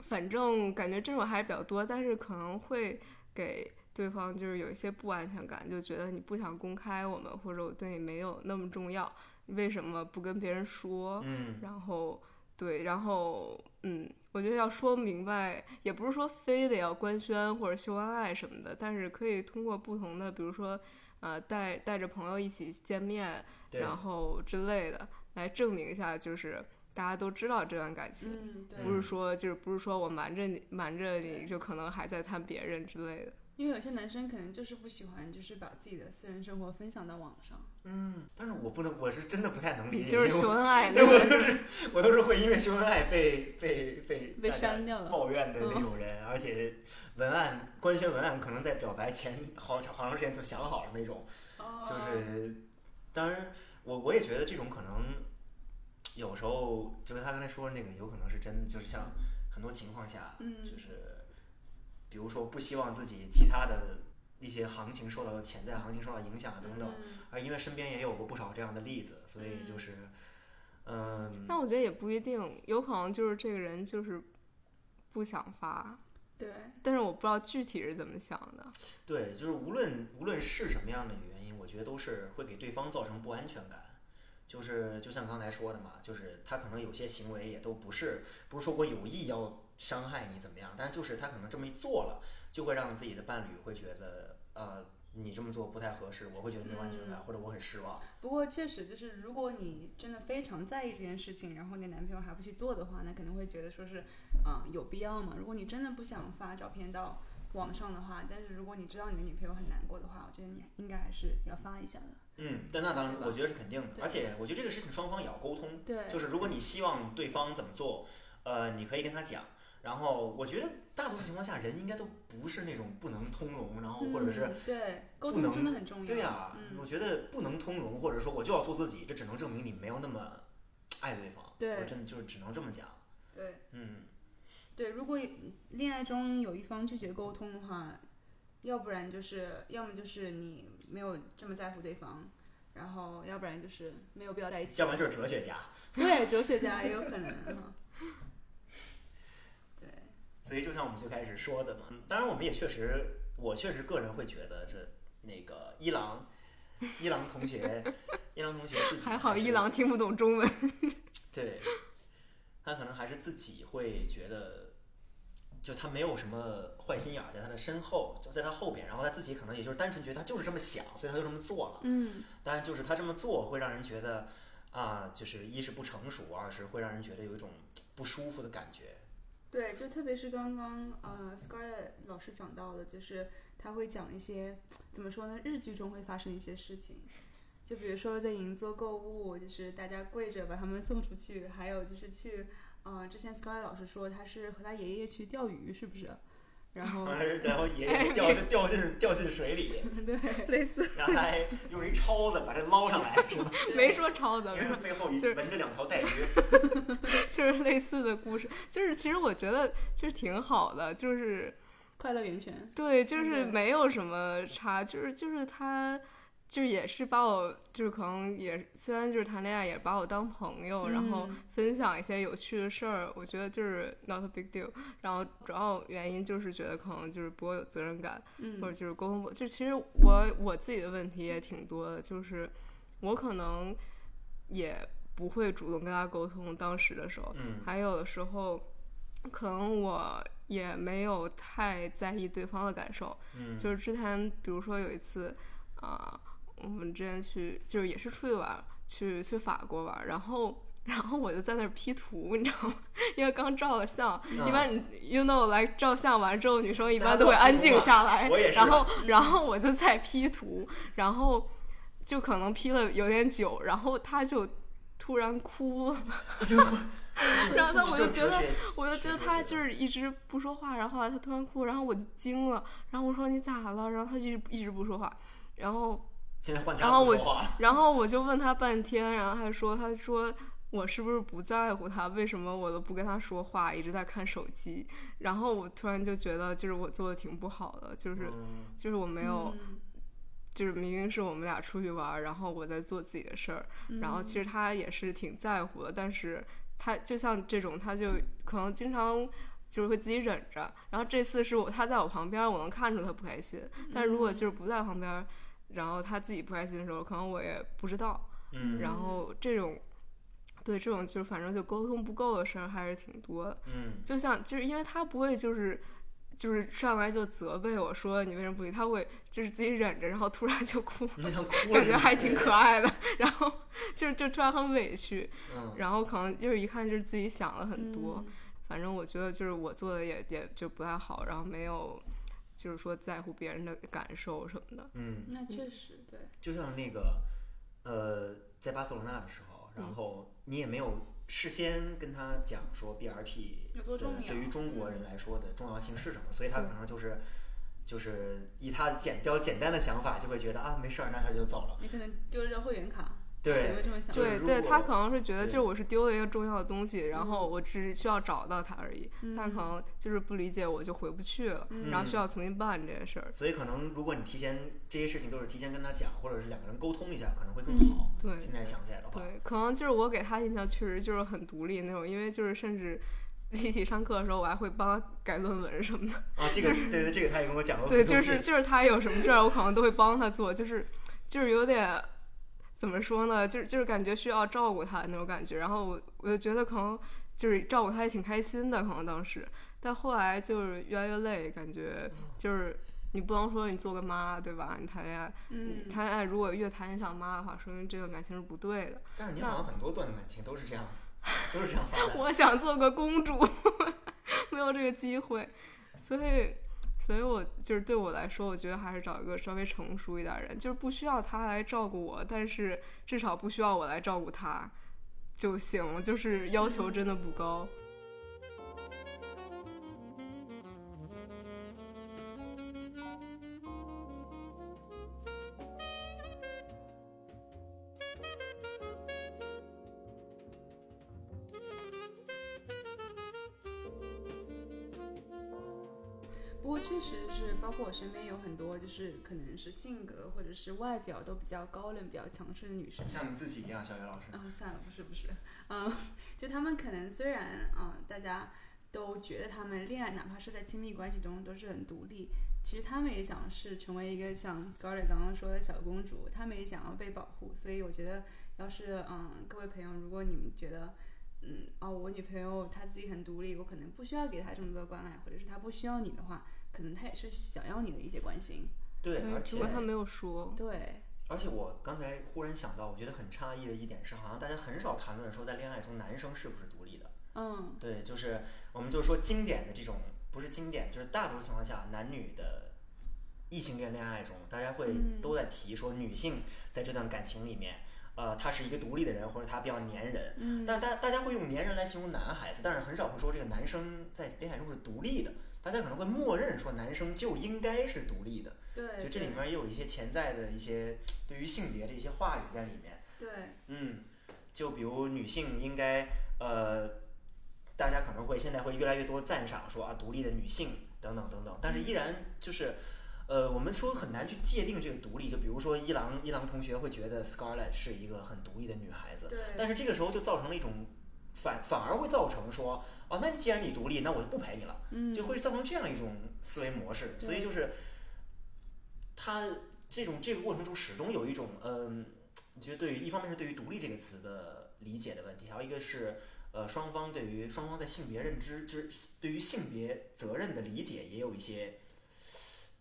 反正感觉这种还是比较多，但是可能会给对方就是有一些不安全感，就觉得你不想公开我们，或者我对你没有那么重要，为什么不跟别人说？嗯然后对，然后嗯，我觉得要说明白，也不是说非得要官宣或者秀恩爱什么的，但是可以通过不同的，比如说呃带带着朋友一起见面，然后之类的，来证明一下，就是大家都知道这段感情，嗯，不是说就是不是说我瞒着你瞒着你就可能还在谈别人之类的。因为有些男生可能就是不喜欢，就是把自己的私人生活分享到网上。嗯，但是我不能，我是真的不太能理解，就是秀恩爱那我我，都是我都是会因为秀恩爱被被被被删掉了抱怨的那种人，而且文案官宣文案可能在表白前好长好长时间就想好了那种，哦就是当然我我也觉得这种可能有时候就是他刚才说的那个有可能是真的，就是像很多情况下，嗯就是比如说不希望自己其他的一些行情受到潜在行情受到影响啊等等，嗯。而因为身边也有过不少这样的例子，所以就是，嗯，但我觉得也不一定，有可能就是这个人就是不想发，对，但是我不知道具体是怎么想的。对，就是无论无论是什么样的原因，我觉得都是会给对方造成不安全感。就是就像刚才说的嘛，就是他可能有些行为也都不是不是说我有意要伤害你怎么样，但是就是他可能这么一做了，就会让自己的伴侣会觉得呃你这么做不太合适，我会觉得没有安全感，或者我很失望。不过确实就是，如果你真的非常在意这件事情，然后你男朋友还不去做的话，那可能会觉得说是，啊、有必要吗？如果你真的不想发照片到网上的话，但是如果你知道你的女朋友很难过的话，我觉得你应该还是要发一下的。嗯，但那当然我觉得是肯定的，而且我觉得这个事情双方也要沟通。对，就是如果你希望对方怎么做，呃，你可以跟他讲。然后我觉得大多数情况下，人应该都不是那种不能通融，然后或者是、嗯、对沟通真的很重要。对呀、嗯，我觉得不能通融，或者说我就要做自己，这只能证明你没有那么爱对方。对我真的就是只能这么讲。对嗯，对，如果恋爱中有一方拒绝沟通的话，要不然就是要么就是你没有这么在乎对方，然后要不然就是没有必要在一起。要不然就是哲学家。对，哲学家也有可能哈。对，所以就像我们最开始说的嘛，嗯当然我们也确实，我确实个人会觉得这那个伊朗，伊朗同学，伊朗同学自己还好是一郎听不懂中文。对，他可能还是自己会觉得，就他没有什么坏心眼儿在他的身后，就在他后边，然后他自己可能也就是单纯觉得他就是这么想，所以他就这么做了。嗯，当然，就是他这么做会让人觉得啊，就是一是不成熟，二是会让人觉得有一种不舒服的感觉。对，就特别是刚刚呃，Scarlett 老师讲到的，就是他会讲一些怎么说呢，日剧中会发生一些事情，就比如说在银座购物，就是大家跪着把他们送出去，还有就是去，呃，之前 Scarlett 老师说他是和他爷爷去钓鱼，是不是？然后然后爷爷掉进掉进掉进水里，<laughs> 对，类似然后他还用一抄子把它捞上来，是吧？<laughs> 没说抄子，因为背后就是纹着两条带鱼。<laughs> 就是类似的故事，就是其实我觉得就是挺好的，就是快乐源泉，对，就是没有什么差，就是就是他就是也是把我，就是可能也虽然就是谈恋爱，也把我当朋友，然后嗯分享一些有趣的事儿。我觉得就是 not a big deal。然后主要原因就是觉得可能就是不够有责任感，嗯或者就是沟通不，就其实我我自己的问题也挺多的，就是我可能也不会主动跟他沟通，当时的时候，嗯还有的时候可能我也没有太在意对方的感受。嗯，就是之前，比如说有一次，啊、我们之前去，就是也是出去玩，去去法国玩，然后然后我就在那儿 P 图，你知道吗？<laughs> 因为刚照了相，一般你 you know 来照相完之后，女生一般都会安静下来然后 <laughs> 然后我就在 P 图，然后就可能 P 了有点久，然后他就突然哭了，<laughs> 就。然后呢我就觉得我就觉得他就是是一直不说话，然后后来他突然哭，然后我就惊了，然后我说你咋了？然后他就一直不说话，然后现在换然后我然后我就问他半天，然后他说他说我是不是不在乎他？为什么我都不跟他说话，一直在看手机？然后我突然就觉得就是我做的挺不好的，就是嗯就是我没有，嗯就是明明是我们俩出去玩儿，然后我在做自己的事儿，然后其实他也是挺在乎的，但是他就像这种，他就可能经常就是会自己忍着。然后这次是我他在我旁边儿，我能看出他不开心。但如果就是不在旁边儿，然后他自己不开心的时候，可能我也不知道。嗯然后这种对这种就是反正就沟通不够的事儿还是挺多的。嗯就像就是因为他不会就是。就是上来就责备我说你为什么不理？他会就是自己忍着，然后突然就哭，感觉还挺可爱的。然后就是就突然很委屈，嗯然后可能就是一看就是自己想了很多。嗯反正我觉得就是我做的也也就不太好，然后没有就是说在乎别人的感受什么的。嗯，那确实对，就像那个呃，在巴塞罗那的时候，嗯然后你也没有事先跟他讲说 BRP 有多重要对于中国人嗯来说的重要性是什么，所以他可能就是。就是以他简比较简单的想法，就会觉得啊没事儿，那他就走了。你可能丢了张会员卡，对？对对他可能是觉得就是我是丢了一个重要的东西，然后我只需要找到它而已，但可能就是不理解我就回不去了，然后需要重新办这件事儿。所以可能如果你提前这些事情都是提前跟他讲，或者是两个人沟通一下，可能会更好。对现在想起来的话，对，可能就是我给他印象确实就是很独立那种，因为就是甚至 <laughs> 一起上课的时候，我还会帮他改论文什么的。啊，这个对对，这个他也跟我讲过很对，多。就是就是他有什么事儿，我可能都会帮他做，就是就是有点怎么说呢，就是就是感觉需要照顾他那种感觉。然后我我就觉得可能就是照顾他也挺开心的，可能当时，但后来就是越来越累，感觉就是你不能说你做个妈对吧？你谈恋爱，嗯谈恋爱如果越谈越像妈的话，说明这段感情是不对的。但是你好像很多段感情都是这样的，都是这样发 <laughs> 展。我想做个公主，<laughs> 没有这个机会，所以，所以我就是对我来说，我觉得还是找一个稍微成熟一点的人，就是不需要他来照顾我，但是至少不需要我来照顾他就行了，就是要求真的不高。不过确实是，包括我身边有很多，就是可能是性格或者是外表都比较高冷、比较强势的女生。像你自己一样，小雨老师。嗯，算了，不是不是，嗯，就他们可能虽然嗯，大家都觉得他们恋爱，哪怕是在亲密关系中都是很独立，其实他们也想是成为一个像 Scarlett 刚刚说的小公主，他们也想要被保护。所以我觉得，要是嗯，各位朋友，如果你们觉得嗯哦，我女朋友她自己很独立，我可能不需要给她这么多关爱，或者是她不需要你的话，可能她也是想要你的一些关心。对，而且只不过他没有说。对，而且我刚才忽然想到，我觉得很诧异的一点是，好像大家很少谈论说在恋爱中男生是不是独立的。嗯对，就是我们就是说经典的这种，不是经典，就是大多数情况下男女的异性恋恋爱中，大家会嗯都在提说女性在这段感情里面，呃，他是一个独立的人，或者他比较粘人。嗯但大大家会用粘人来形容男孩子，但是很少会说这个男生在恋爱中是独立的。大家可能会默认说男生就应该是独立的，对，就这里面也有一些潜在的一些对于性别的一些话语在里面。对，嗯，就比如女性应该呃，大家可能会现在会越来越多赞赏说啊，独立的女性等等等等，但是依然就是呃，我们说很难去界定这个独立，就比如说伊朗伊朗同学会觉得 Scarlett 是一个很独立的女孩子，对，但是这个时候就造成了一种反反而会造成说，哦，那既然你独立，那我就不陪你了，嗯，就会造成这样一种思维模式。所以就是他这种这个过程中始终有一种嗯，你觉得对于一方面是对于独立这个词的理解的问题，还有一个是呃双方对于双方在性别认知之对于性别责任的理解也有一些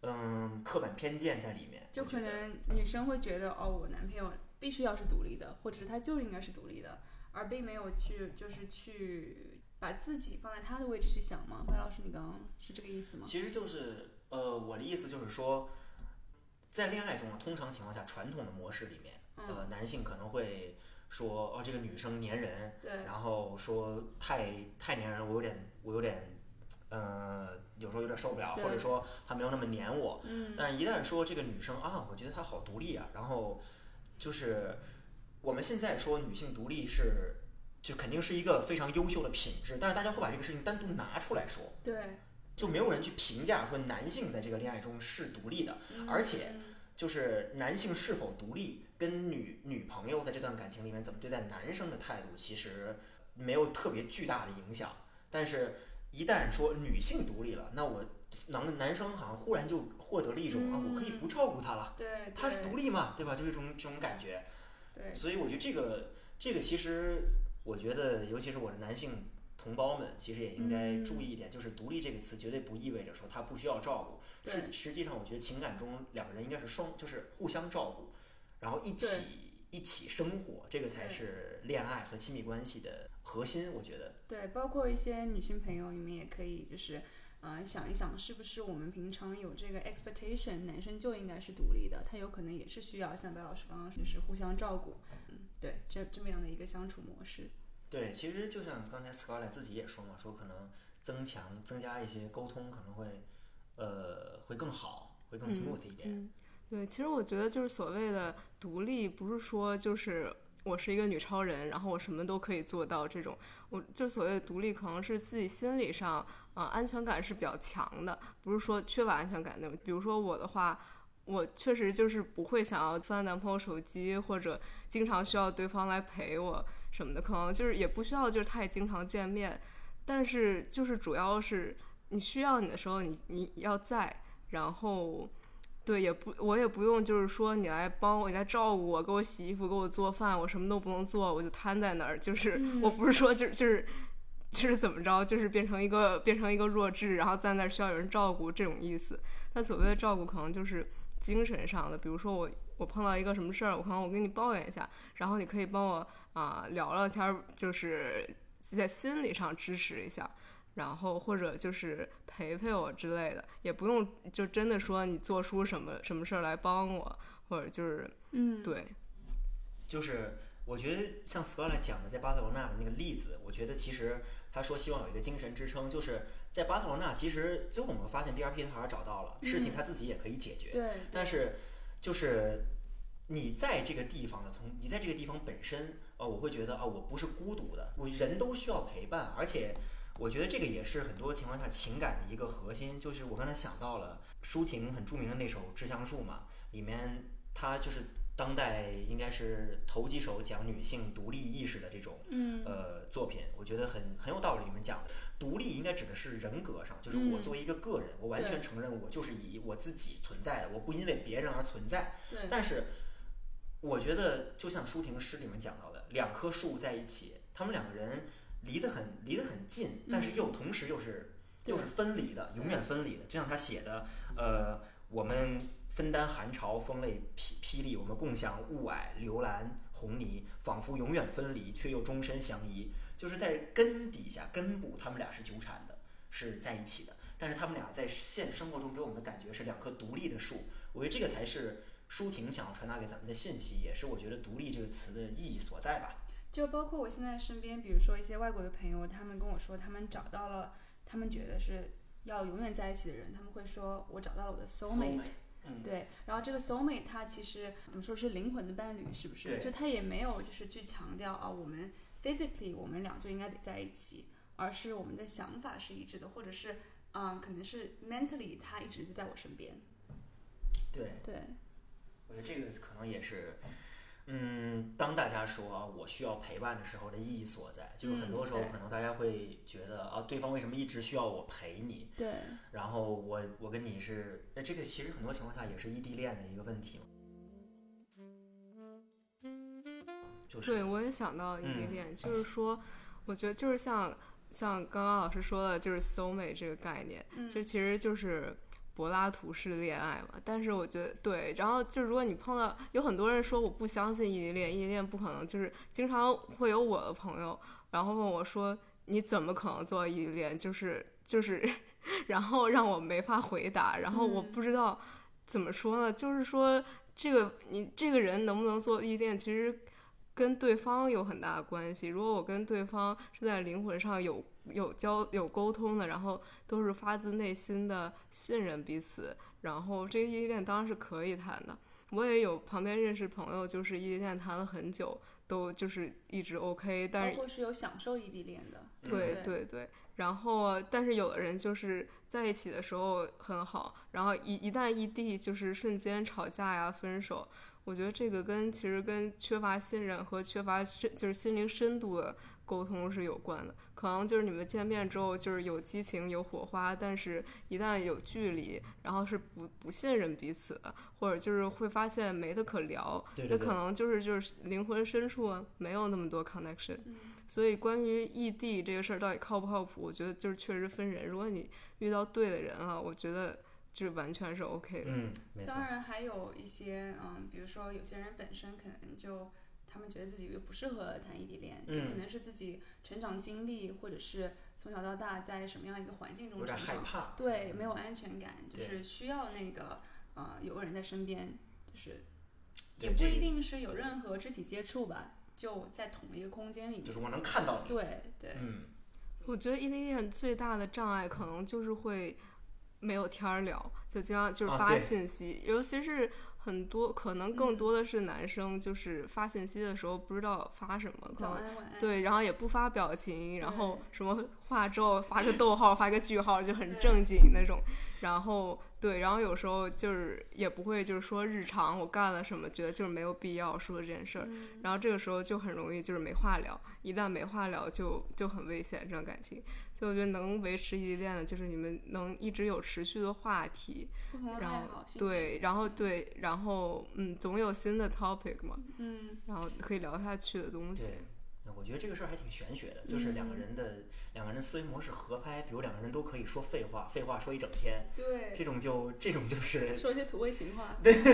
嗯刻板偏见在里面。就可能女生会觉得，哦，我男朋友必须要是独立的，或者是他就应该是独立的，而并没有去就是去把自己放在他的位置去想吗？白老师，你刚刚是这个意思吗？其实就是呃，我的意思就是说，在恋爱中啊，通常情况下，传统的模式里面，嗯，呃，男性可能会说，哦，这个女生粘人，对，然后说太太粘人，我有点我有点，呃，有时候有点受不了，或者说他没有那么黏我。嗯，但一旦说这个女生啊，我觉得她好独立啊，然后就是我们现在说女性独立是。就肯定是一个非常优秀的品质，但是大家会把这个事情单独拿出来说，对，就没有人去评价说男性在这个恋爱中是独立的，嗯而且就是男性是否独立，跟女女朋友在这段感情里面怎么对待男生的态度，其实没有特别巨大的影响。但是，一旦说女性独立了，那我男男生好像忽然就获得了一种、啊，我可以不照顾她了，对，她是独立嘛，对吧？就是这种这种感觉。对，所以我觉得这个这个其实，我觉得尤其是我的男性同胞们，其实也应该嗯注意一点，就是“独立”这个词绝对不意味着说他不需要照顾。对实实际上，我觉得情感中两个人应该是双，就是互相照顾，然后一起一起生活，这个才是恋爱和亲密关系的核心。我觉得，对，包括一些女性朋友，你们也可以就是，呃，想一想，是不是我们平常有这个 expectation，男生就应该是独立的，他有可能也是需要像白老师刚刚说，就是互相照顾，嗯，对，这这么样的一个相处模式。对，其实就像刚才 Scarlett 自己也说嘛，说可能增强增加一些沟通，可能会呃会更好，会更 smooth 一点。嗯，对，其实我觉得就是所谓的独立，不是说就是我是一个女超人，然后我什么都可以做到这种。我就所谓的独立，可能是自己心理上啊、安全感是比较强的，不是说缺乏安全感那种。比如说我的话。我确实就是不会想要翻男朋友手机，或者经常需要对方来陪我什么的，可能就是也不需要就是太经常见面，但是就是主要是你需要你的时候你你要在，然后对也不我也不用就是说你来帮我你来照顾我，给我洗衣服，给我做饭，我什么都不能做，我就瘫在那儿，就是、我不是说就是就是。就是怎么着，就是变成一个变成一个弱智，然后在那儿需要有人照顾这种意思。但所谓的照顾，可能就是精神上的，比如说我我碰到一个什么事儿，我可能我跟你抱怨一下，然后你可以帮我啊、聊聊天儿，就是在心理上支持一下，然后或者就是陪陪我之类的，也不用就真的说你做出什么什么事儿来帮我，或者就是嗯，对，就是我觉得像 Scarlett 讲的在巴塞罗那的那个例子，我觉得其实他说希望有一个精神支撑，就是在巴塞罗那，其实最后我们发现 BRP 他还是找到了事情，他自己也可以解决，对，但是就是你在这个地方的从你在这个地方本身，呃，我会觉得啊、我不是孤独的，我人都需要陪伴，而且我觉得这个也是很多情况下情感的一个核心。就是我刚才想到了舒婷很著名的那首《致橡树》嘛，里面它就是当代应该是头几首讲女性独立意识的这种嗯，呃作品，我觉得很很有道理。里面讲独立应该指的是人格上，就是我嗯作为一个个人，我完全承认我就是以我自己存在的，我不因为别人而存在。对，但是我觉得，就像舒婷诗里面讲到的，两棵树在一起，他们两个人离得很离得很近，但是又同时又是、又是分离的，永远分离的。就像他写的，呃，我们分担寒潮、风雷、霹霹雳，我们共享雾霭、流岚、红泥，仿佛永远分离，却又终身相依。就是在根底下、根部，他们俩是纠缠的，是在一起的。但是他们俩在现实生活中给我们的感觉是两棵独立的树。我觉得这个才是舒婷想要传达给咱们的信息，也是我觉得“独立”这个词的意义所在吧。就包括我现在身边，比如说一些外国的朋友，他们跟我说，他们找到了他们觉得是要永远在一起的人，他们会说我找到了我的 soulmate。嗯，对，然后这个 soulmate 它其实怎么说是灵魂的伴侣，是不是？对就他也没有就是去强调啊，我们 physically 我们俩就应该得在一起，而是我们的想法是一致的，或者是嗯，可能是 mentally 他一直就在我身边。对，对，我觉得这个可能也是，嗯，当大家说啊我需要陪伴的时候的意义所在，就是很嗯多时候可能大家会觉得啊，对方为什么一直需要我陪你？对，然后我我跟你是，那这个其实很多情况下也是异地恋的一个问题嘛，就是对，我也想到异地嗯恋，就是说，我觉得就是像像刚刚老师说的，就是 soul mate 这个概念，嗯这其实就是柏拉图式恋爱嘛。但是我觉得对，然后就如果你碰到有很多人说我不相信异地恋，异地恋不可能，就是经常会有我的朋友，然后问我说你怎么可能做异地恋？就是就是，<laughs> 然后让我没法回答，然后我嗯不知道怎么说呢，就是说这个你这个人能不能做异地恋，其实。跟对方有很大的关系。如果我跟对方是在灵魂上有有交有沟通的，然后都是发自内心的信任彼此，然后这个异地恋当然是可以谈的。我也有旁边认识朋友，就是异地恋谈了很久，都就是一直 OK，但是包括是有享受异地恋的，对对对对，然后但是有的人就是在一起的时候很好，然后一一旦异地，就是瞬间吵架呀、分手。我觉得这个跟其实跟缺乏信任和缺乏深就是心灵深度的沟通是有关的。可能就是你们见面之后就是有激情有火花，但是一旦有距离，然后是不不信任彼此的，或者就是会发现没得可聊，那可能就是就是灵魂深处啊没有那么多 connection。嗯所以关于异地这个事儿到底靠不靠谱，我觉得就是确实分人。如果你遇到对的人了，我觉得就完全是 OK 的。嗯，当，然还有一些，嗯，比如说有些人本身可能就他们觉得自己不适合谈异地恋，就嗯。可能是自己成长经历，或者是从小到大在什么样一个环境中有点成长，害怕，对，没有安全感，就是需要那个呃有个人在身边，就是也不一定是有任何肢体接触吧，就在同一个空间里面，就是我能看到你，对对，嗯，我觉得异地恋最大的障碍可能就是会没有天儿聊，就经常就是发信息，尤其是很多可能更多的是男生，就是发信息的时候不知道发什么，可能对，然后也不发表情，然后什么话之后发个逗号，发个句号，就很正经那种。然后对，然后有时候就是也不会就是说日常我干了什么，觉得就是没有必要说这件事儿。嗯然后这个时候就很容易就是没话聊，一旦没话聊就就很危险这段感情。所以我觉得能维持异地恋的，就是你们能一直有持续的话题，然后对，然后对，然后嗯，总有新的 topic 嘛，嗯，然后可以聊下去的东西。那我觉得这个事儿还挺玄学的，就是两个嗯人的、两个人的思维模式合拍，比如两个人都可以说废话，废话说一整天，对，这种就这种就是 <laughs> 说一些土味情话。对对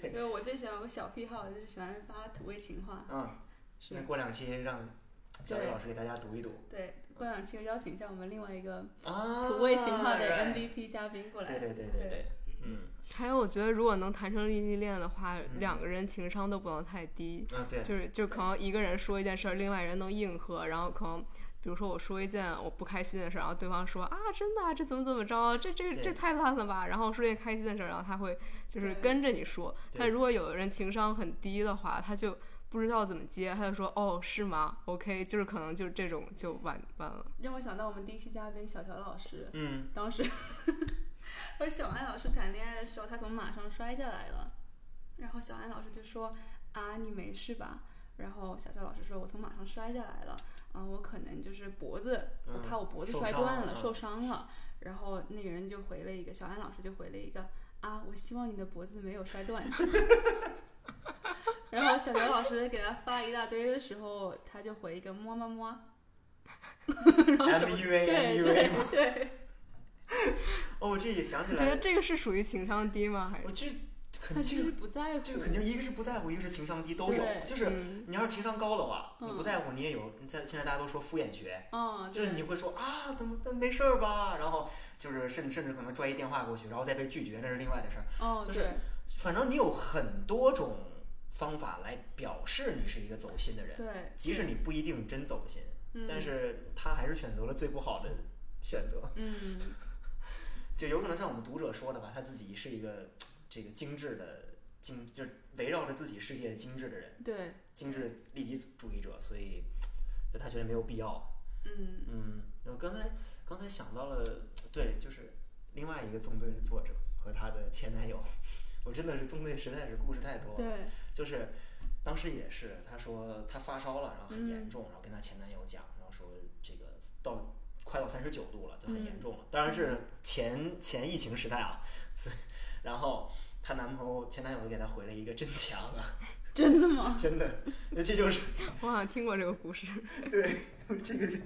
对，对，我最喜欢有个小癖好，就是喜欢发土味情话。嗯，是那，过两期让小伟老师给大家读一读对，过两期邀请一下我们另外一个啊，土味情话的 MVP 嘉宾过来。对对对对对，嗯还有，我觉得如果能谈成异地恋的话，嗯两个人情商都不能太低，啊对，就是就可能一个人说一件事儿，另外人能应和，然后可能。比如说我说一件我不开心的事儿，然后对方说啊，真的啊，这怎么怎么着，这这对这太烂了吧。然后说一件开心的事儿，然后他会就是跟着你说。但如果有的人情商很低的话，他就不知道怎么接，他就说哦是吗？OK，就是可能就这种就完完了。让我想到我们第一期嘉宾小乔老师，嗯当时 <laughs> 和小安老师谈恋爱的时候，他从马上摔下来了，然后小安老师就说啊你没事吧？然后小乔老师说我从马上摔下来了，啊我可能就是脖子，我嗯怕我脖子摔断了，受伤了。然后那个人就回了一个，小安老师就回了一个啊我希望你的脖子没有摔断。<laughs> 然后小学老师给他发一大堆的时候，他就回一个么么么。然后什么 MUA 对 MUA 对吗？对，哦，这也想起你觉得来，这个是属于情商低吗？还是我这肯他其实定这个不在乎，这个肯定一个是不在乎，一个是情商低，都有。对就是嗯你要是情商高的话，你嗯不在乎，你也有。你在现在大家都说敷衍学，嗯，对就是你会说啊，怎么这没事儿吧？然后就是甚甚至可能拽一电话过去，然后再被拒绝，那是另外的事儿。哦，就是对反正你有很多种方法来表示你是一个走心的人，对，即使你不一定真走心，嗯，但是他还是选择了最不好的选择。嗯，<laughs> 就有可能像我们读者说的吧，他自己是一个这个精致的精，就是围绕着自己世界的精致的人，对，精致利己主义者，所以就他觉得没有必要。嗯。嗯，我刚才刚才想到了，对，就是另外一个纵队的作者和他的前男友，<laughs> 我真的是纵队实在是故事太多了。对，就是当时也是，她说她发烧了，然后很严重，然后跟她前男友讲，然后说这个到快到三十九度了，就很严重了。当然是前前疫情时代啊，所以然后她男朋友前男友就给她回了一个真强啊，<laughs> 真的吗？<laughs> 真的，那这就是 <laughs> 我好像听过这个故事，对这个就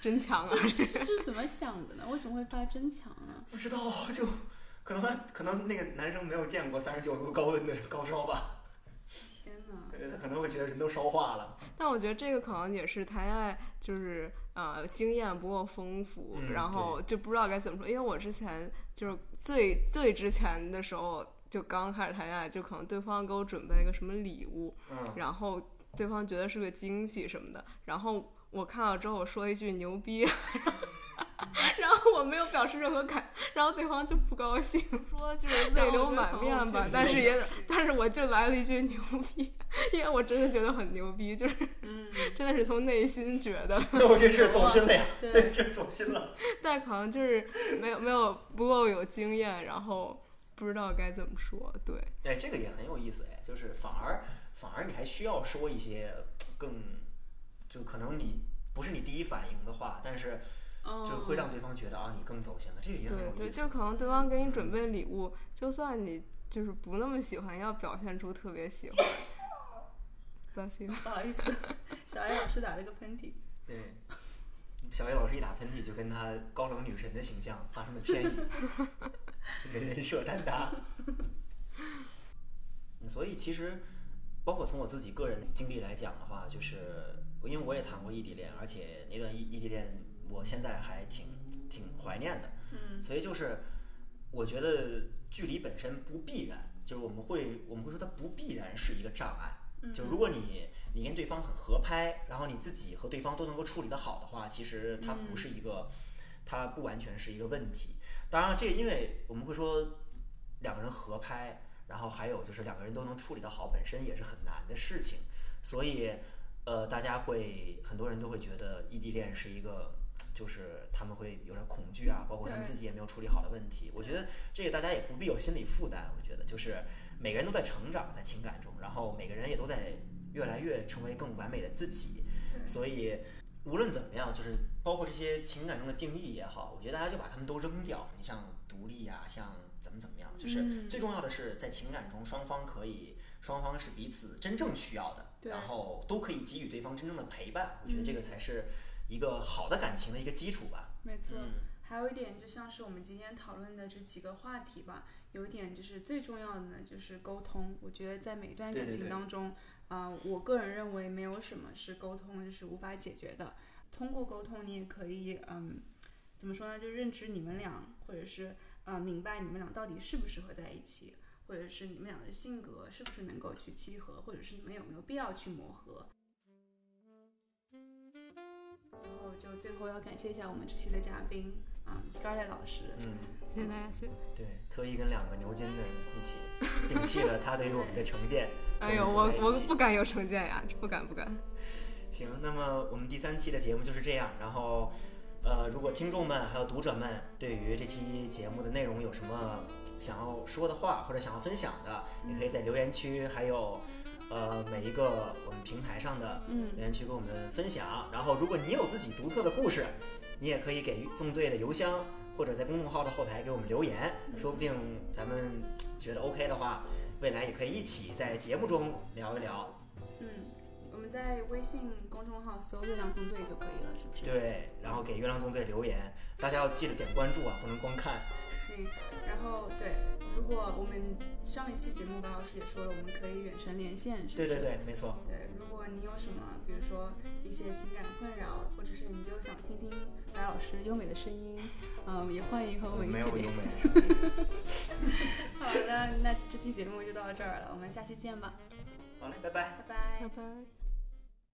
真强啊！这是是怎么想的呢？为什么会发真强啊？不知道就可能可能那个男生没有见过三十九度高温的高烧吧，天哪！对他可能会觉得人都烧化了。但我觉得这个可能也是谈恋爱，就是呃经验不够丰富，嗯然后就不知道该怎么说。因为我之前就是最最之前的时候，就刚开始谈恋爱，就可能对方给我准备一个什么礼物，嗯，然后对方觉得是个惊喜什么的，然后我看到之后我说一句牛逼，然后我没有表示任何感，然后对方就不高兴，说就是泪流满面吧，但是也但是我就来了一句牛逼，因为我真的觉得很牛逼，就是嗯，真的是从内心觉得，<laughs> 那我这是走心了呀，对对，这是走心了。<laughs> 但可能就是没有没有不够有经验，然后不知道该怎么说，对。哎，这个也很有意思哎，就是反而反而你还需要说一些更，就可能你不是你第一反应的话，但是哦，就会让对方觉得啊你更走心了，这个也很对对，有意思。就可能对方给你准备礼物，就算你就是不那么喜欢，要表现出特别喜欢。不要心，不好意思，小 A 老师打了个喷嚏。<laughs> 对，小 A 老师一打喷嚏，就跟他高冷女神的形象发生了偏移，人人设坍塌。嗯所以其实，包括从我自己个人的经历来讲的话，就是因为我也谈过异地恋，而且那段异异地恋我现在还挺挺怀念的。嗯所以就是，我觉得距离本身不必然，就是我们会我们会说它不必然是一个障碍。就如果你你跟对方很合拍，然后你自己和对方都能够处理得好的话，其实它不是一个，它不完全是一个问题。当然，这因为我们会说两个人合拍，然后还有就是两个人都能处理得好，本身也是很难的事情。所以，呃，大家会很多人都会觉得异地恋是一个。就是他们会有点恐惧啊，包括他们自己也没有处理好的问题。我觉得这个大家也不必有心理负担。我觉得就是每个人都在成长，在情感中，然后每个人也都在越来越成为更完美的自己。所以无论怎么样，就是包括这些情感中的定义也好，我觉得大家就把它们都扔掉。你像独立呀、像怎么怎么样，就是嗯最重要的是在情感中双方可以，双方是彼此真正需要的，然后都可以给予对方真正的陪伴。我觉得这个才是一个好的感情的一个基础吧。没错。嗯还有一点，就像是我们今天讨论的这几个话题吧，有一点就是最重要的呢，就是沟通。我觉得在每一段感情当中，啊、我个人认为没有什么是沟通就是无法解决的。通过沟通，你也可以，嗯，怎么说呢？就认知你们俩，或者是呃，明白你们俩到底适不适合在一起，或者是你们俩的性格是不是能够去契合，或者是你们有没有必要去磨合。然后就最后要感谢一下我们这期的嘉宾啊、s c a r l e t t 老师。嗯，谢谢大家，谢谢。对，特意跟两个牛津的一起 <laughs> 摒弃了他对于我们的成见。哎呦，我我不敢有成见呀，不敢不敢。行，那么我们第三期的节目就是这样。然后，呃，如果听众们还有读者们对于这期节目的内容有什么想要说的话，或者想要分享的，也可以在留言区，还有呃每一个我们平台上的嗯留言区跟我们分享。然后，如果你有自己独特的故事，你也可以给纵队的邮箱或者在公众号的后台给我们留言，说不定咱们觉得 OK 的话，未来也可以一起在节目中聊一聊。嗯，我们在微信公众号搜“月亮纵队”就可以了，是不是？。对，然后给月亮纵队留言，大家要记得点关注啊，不能光看。行，然后对，如果我们上一期节目白老师也说了，我们可以远程连线，是不是？对对对，没错。对，如果你有什么，比如说一些情感困扰，或者是你就想听听白老师优美的声音，嗯，也欢迎和我们一起连没有优。美。<laughs> 好的，那这期节目就到这儿了，我们下期见吧，好嘞，拜拜。拜拜拜。拜。